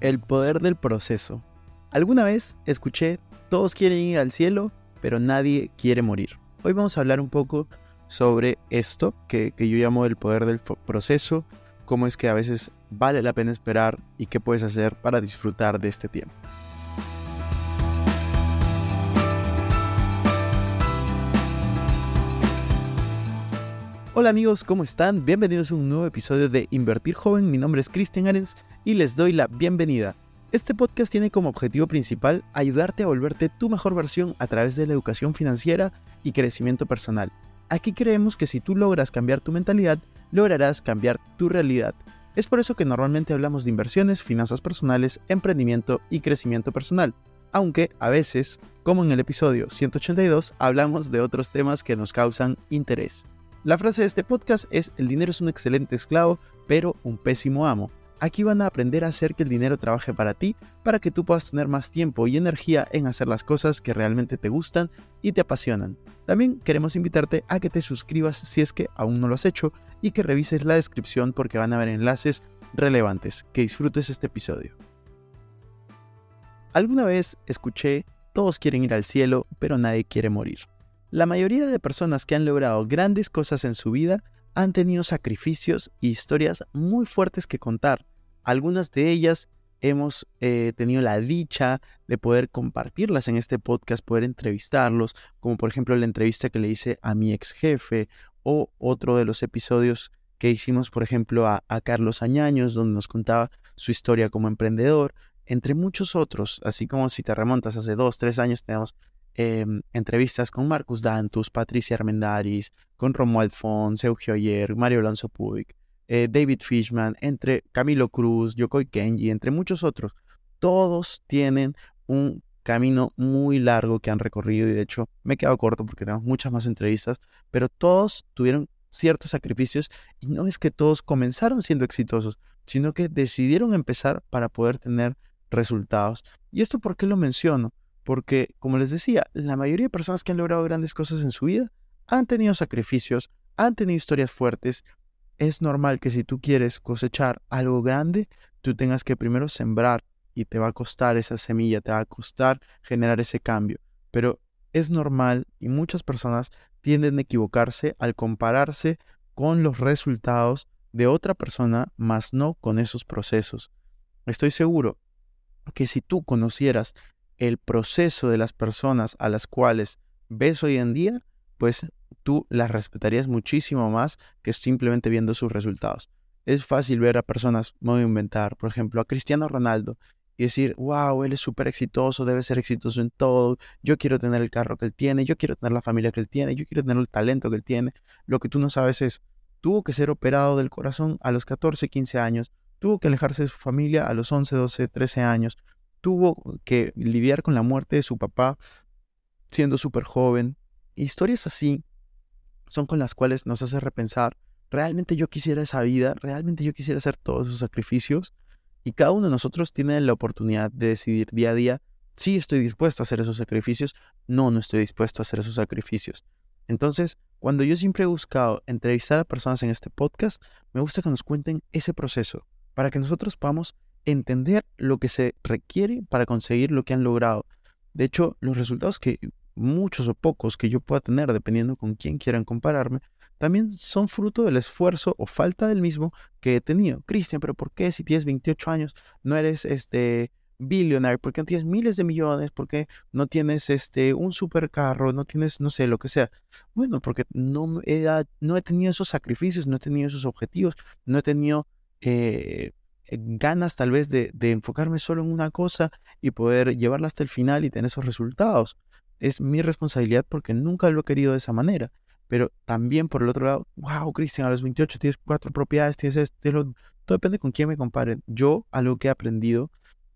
El poder del proceso. Alguna vez escuché, todos quieren ir al cielo, pero nadie quiere morir. Hoy vamos a hablar un poco sobre esto que, yo llamo el poder del proceso, cómo es que a veces vale la pena esperar y qué puedes hacer para disfrutar de este tiempo. Hola amigos, ¿cómo están? Bienvenidos a un nuevo episodio de Invertir Joven. Mi nombre es Cristian Arens y les doy la bienvenida. Este podcast tiene como objetivo principal ayudarte a volverte tu mejor versión a través de la educación financiera y crecimiento personal. Aquí creemos que si tú logras cambiar tu mentalidad, lograrás cambiar tu realidad. Es por eso que normalmente hablamos de inversiones, finanzas personales, emprendimiento y crecimiento personal. Aunque a veces, como en el episodio 182, hablamos de otros temas que nos causan interés. La frase de este podcast es, el dinero es un excelente esclavo, pero un pésimo amo. Aquí van a aprender a hacer que el dinero trabaje para ti, para que tú puedas tener más tiempo y energía en hacer las cosas que realmente te gustan y te apasionan. También queremos invitarte a que te suscribas si es que aún no lo has hecho y que revises la descripción porque van a haber enlaces relevantes. Que disfrutes este episodio. Alguna vez escuché, todos quieren ir al cielo, pero nadie quiere morir. La mayoría de personas que han logrado grandes cosas en su vida han tenido sacrificios y historias muy fuertes que contar. Algunas de ellas hemos eh, tenido la dicha de poder compartirlas en este podcast, poder entrevistarlos, como por ejemplo la entrevista que le hice a mi ex jefe o otro de los episodios que hicimos, por ejemplo, a, a Carlos Añaños, donde nos contaba su historia como emprendedor, entre muchos otros, así como si te remontas hace dos, tres años, tenemos Em, entrevistas con Marcus Dantus, Patricia Armendaris, con Romuald Fons, Sergio Ayer, Mario Alonso Puig, eh, David Fishman, entre Camilo Cruz, Yokoi Kenji, entre muchos otros. Todos tienen un camino muy largo que han recorrido y de hecho me he quedado corto porque tenemos muchas más entrevistas, pero todos tuvieron ciertos sacrificios y no es que todos comenzaron siendo exitosos, sino que decidieron empezar para poder tener resultados. ¿Y esto por qué lo menciono? Porque, como les decía, la mayoría de personas que han logrado grandes cosas en su vida han tenido sacrificios, han tenido historias fuertes. Es normal que si tú quieres cosechar algo grande, tú tengas que primero sembrar y te va a costar esa semilla, te va a costar generar ese cambio. Pero es normal y muchas personas tienden a equivocarse al compararse con los resultados de otra persona, más no con esos procesos. Estoy seguro que si tú conocieras el proceso de las personas a las cuales ves hoy en día, pues tú las respetarías muchísimo más que simplemente viendo sus resultados. Es fácil ver a personas, inventar, por ejemplo, a Cristiano Ronaldo y decir, wow, él es súper exitoso, debe ser exitoso en todo, yo quiero tener el carro que él tiene, yo quiero tener la familia que él tiene, yo quiero tener el talento que él tiene. Lo que tú no sabes es, tuvo que ser operado del corazón a los 14, 15 años, tuvo que alejarse de su familia a los 11, 12, 13 años, tuvo que lidiar con la muerte de su papá siendo súper joven. Historias así son con las cuales nos hace repensar, realmente yo quisiera esa vida, realmente yo quisiera hacer todos esos sacrificios. Y cada uno de nosotros tiene la oportunidad de decidir día a día, si estoy dispuesto a hacer esos sacrificios, no, no estoy dispuesto a hacer esos sacrificios. Entonces, cuando yo siempre he buscado entrevistar a personas en este podcast, me gusta que nos cuenten ese proceso, para que nosotros podamos entender lo que se requiere para conseguir lo que han logrado. De hecho, los resultados que muchos o pocos que yo pueda tener, dependiendo con quién quieran compararme, también son fruto del esfuerzo o falta del mismo que he tenido. Cristian, pero ¿por qué si tienes 28 años no eres este billionaire? ¿Por qué no tienes miles de millones? ¿Por qué no tienes este un supercarro? No tienes, no sé, lo que sea. Bueno, porque no he, no he tenido esos sacrificios, no he tenido esos objetivos, no he tenido eh, ganas tal vez de, enfocarme solo en una cosa y poder llevarla hasta el final y tener esos resultados. Es mi responsabilidad porque nunca lo he querido de esa manera. Pero también por el otro lado, wow, Cristian, a los 28 tienes cuatro propiedades, tienes esto, todo depende con quién me comparen. Yo algo que he aprendido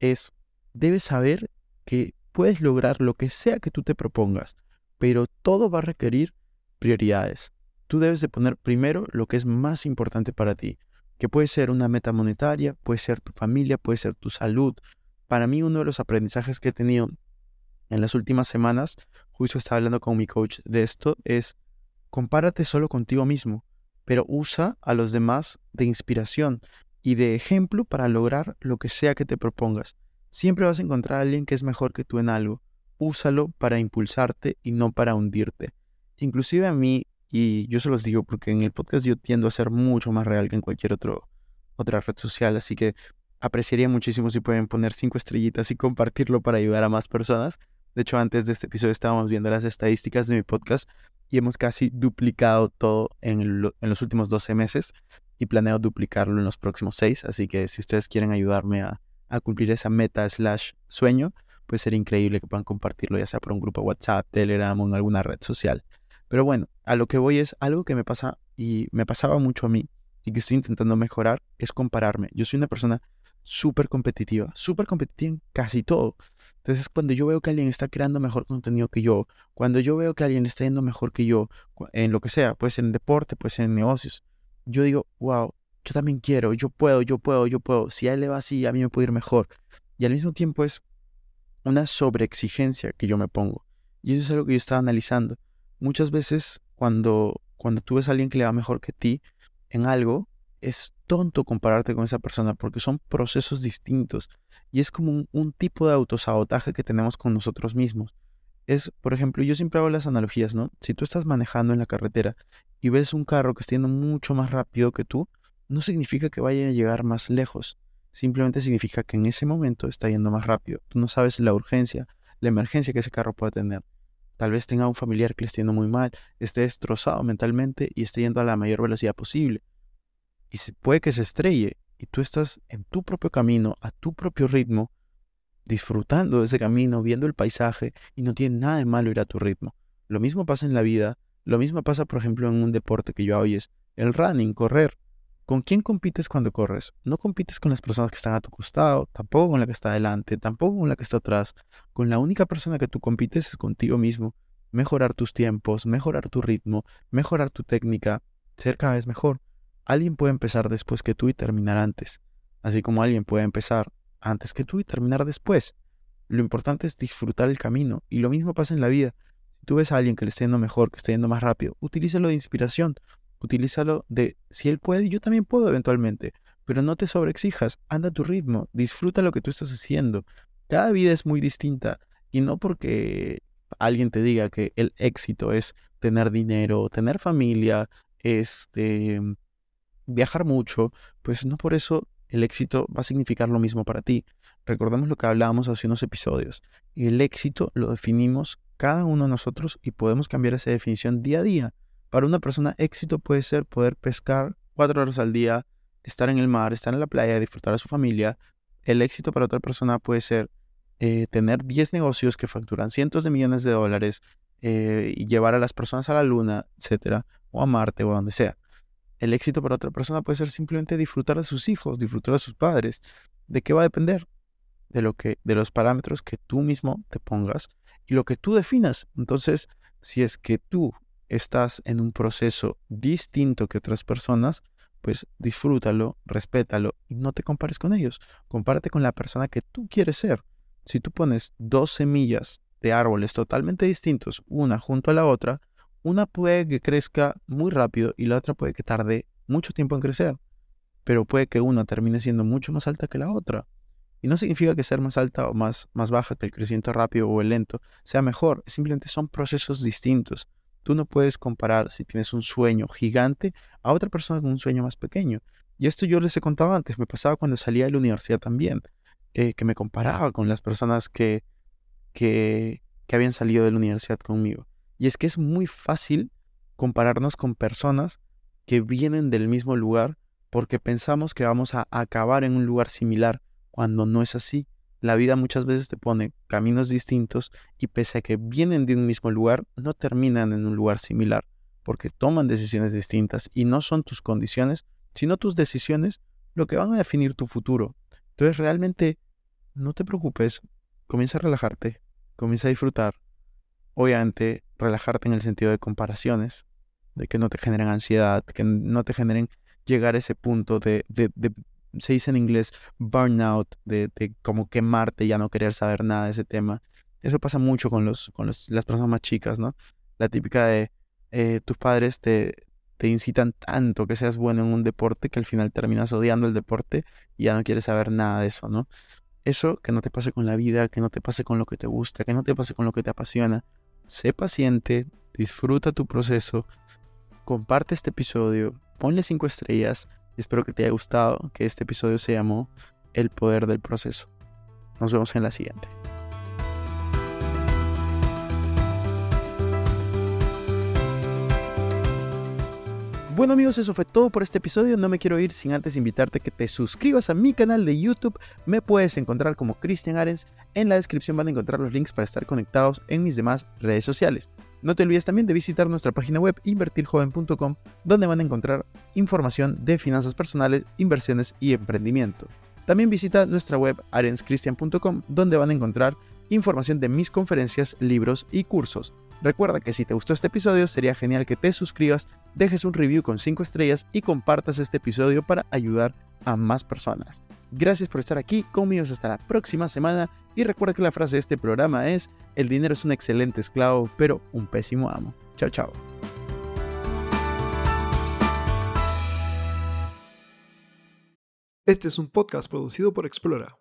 es, debes saber que puedes lograr lo que sea que tú te propongas, pero todo va a requerir prioridades. Tú debes de poner primero lo que es más importante para ti que puede ser una meta monetaria, puede ser tu familia, puede ser tu salud. Para mí uno de los aprendizajes que he tenido en las últimas semanas, justo estaba hablando con mi coach de esto, es compárate solo contigo mismo, pero usa a los demás de inspiración. y de ejemplo para lograr lo que sea que te propongas. Siempre vas a encontrar a alguien que es mejor que tú en algo. Úsalo para impulsarte y no para hundirte. Inclusive a mí, y yo se los digo porque en el podcast yo tiendo a ser mucho más real que en cualquier otro, otra red social, así que apreciaría muchísimo si pueden poner cinco estrellitas y compartirlo para ayudar a más personas. De hecho, antes de este episodio estábamos viendo las estadísticas de mi podcast y hemos casi duplicado todo en, los últimos 12 meses y planeo duplicarlo en los próximos 6. Así que si ustedes quieren ayudarme a, a cumplir esa meta slash sueño, pues sería increíble que puedan compartirlo ya sea por un grupo WhatsApp, Telegram o en alguna red social. Pero bueno, a lo que voy es algo que me pasa y me pasaba mucho a mí y que estoy intentando mejorar es compararme. Yo soy una persona súper competitiva, súper competitiva en casi todo. Entonces, cuando yo veo que alguien está creando mejor contenido que yo, cuando yo veo que alguien está yendo mejor que yo, en lo que sea, pues en deporte, pues en negocios, yo digo, wow, yo también quiero, yo puedo, yo puedo, yo puedo. Si a él le va así, a mí me puede ir mejor. Y al mismo tiempo es una sobreexigencia que yo me pongo. Y eso es algo que yo estaba analizando. Muchas veces cuando, cuando tú ves a alguien que le va mejor que ti en algo, es tonto compararte con esa persona porque son procesos distintos y es como un, tipo de autosabotaje que tenemos con nosotros mismos. Es, por ejemplo, yo siempre hago las analogías, ¿no? Si tú estás manejando en la carretera y ves un carro que está yendo mucho más rápido que tú, no significa que vaya a llegar más lejos. Simplemente significa que en ese momento está yendo más rápido. Tú no sabes la urgencia, la emergencia que ese carro puede tener. Tal vez tenga un familiar que le esté yendo muy mal, esté destrozado mentalmente y esté yendo a la mayor velocidad posible y puede que se estrelle y tú estás en tu propio camino, a tu propio ritmo, disfrutando de ese camino, viendo el paisaje y no tiene nada de malo ir a tu ritmo. Lo mismo pasa en la vida, lo mismo pasa por ejemplo en un deporte que yo hago es el running, correr. ¿Con quién compites cuando corres? No compites con las personas que están a tu costado, tampoco con la que está adelante, tampoco con la que está atrás. Con la única persona que tú compites es contigo mismo. Mejorar tus tiempos, mejorar tu ritmo, mejorar tu técnica, ser cada vez mejor. Alguien puede empezar después que tú y terminar antes, así como alguien puede empezar antes que tú y terminar después. Lo importante es disfrutar el camino y lo mismo pasa en la vida. Si tú ves a alguien que le está yendo mejor, que está yendo más rápido, utilízalo de inspiración, utilízalo de si él puede, yo también puedo eventualmente, pero no te sobreexijas, anda a tu ritmo, disfruta lo que tú estás haciendo. Cada vida es muy distinta y no porque alguien te diga que el éxito es tener dinero, tener familia, este viajar mucho, pues no por eso el éxito va a significar lo mismo para ti. Recordemos lo que hablábamos hace unos episodios. El éxito lo definimos cada uno de nosotros y podemos cambiar esa definición día a día. Para una persona, éxito puede ser poder pescar cuatro horas al día, estar en el mar, estar en la playa, disfrutar a su familia. El éxito para otra persona puede ser eh, tener 10 negocios que facturan cientos de millones de dólares eh, y llevar a las personas a la luna, etcétera, o a Marte o a donde sea. El éxito para otra persona puede ser simplemente disfrutar de sus hijos, disfrutar de sus padres. ¿De qué va a depender? De lo que, de los parámetros que tú mismo te pongas y lo que tú definas. Entonces, si es que tú estás en un proceso distinto que otras personas, pues disfrútalo, respétalo y no te compares con ellos. Compárate con la persona que tú quieres ser. Si tú pones dos semillas de árboles totalmente distintos, una junto a la otra, una puede que crezca muy rápido y la otra puede que tarde mucho tiempo en crecer, pero puede que una termine siendo mucho más alta que la otra. Y no significa que ser más alta o más, más baja que el crecimiento rápido o el lento sea mejor, simplemente son procesos distintos. Tú no puedes comparar si tienes un sueño gigante a otra persona con un sueño más pequeño. Y esto yo les he contado antes, me pasaba cuando salía de la universidad también, eh, que me comparaba con las personas que, que, que habían salido de la universidad conmigo. Y es que es muy fácil compararnos con personas que vienen del mismo lugar porque pensamos que vamos a acabar en un lugar similar cuando no es así. La vida muchas veces te pone caminos distintos y pese a que vienen de un mismo lugar, no terminan en un lugar similar porque toman decisiones distintas y no son tus condiciones, sino tus decisiones lo que van a definir tu futuro. Entonces realmente no te preocupes, comienza a relajarte, comienza a disfrutar, obviamente relajarte en el sentido de comparaciones, de que no te generen ansiedad, que no te generen llegar a ese punto de, de, se dice en inglés burnout, de, de, como quemarte, ya no querer saber nada de ese tema. Eso pasa mucho con, los, con las personas más chicas, ¿no? La típica de eh, tus padres te, te incitan tanto que seas bueno en un deporte que al final terminas odiando el deporte y ya no quieres saber nada de eso, ¿no? Eso que no te pase con la vida, que no te pase con lo que te gusta, que no te pase con lo que te apasiona. Sé paciente, disfruta tu proceso, comparte este episodio, ponle cinco estrellas espero que te haya gustado, que este episodio se llamó El poder del proceso. Nos vemos en la siguiente. Bueno amigos, eso fue todo por este episodio. No me quiero ir sin antes invitarte que te suscribas a mi canal de YouTube. Me puedes encontrar como Cristian Arens. En la descripción van a encontrar los links para estar conectados en mis demás redes sociales. No te olvides también de visitar nuestra página web invertirjoven.com, donde van a encontrar información de finanzas personales, inversiones y emprendimiento. También visita nuestra web arenscristian.com, donde van a encontrar información de mis conferencias, libros y cursos. Recuerda que si te gustó este episodio sería genial que te suscribas, dejes un review con 5 estrellas y compartas este episodio para ayudar a más personas. Gracias por estar aquí conmigo hasta la próxima semana y recuerda que la frase de este programa es, el dinero es un excelente esclavo pero un pésimo amo. Chao, chao. Este es un podcast producido por Explora.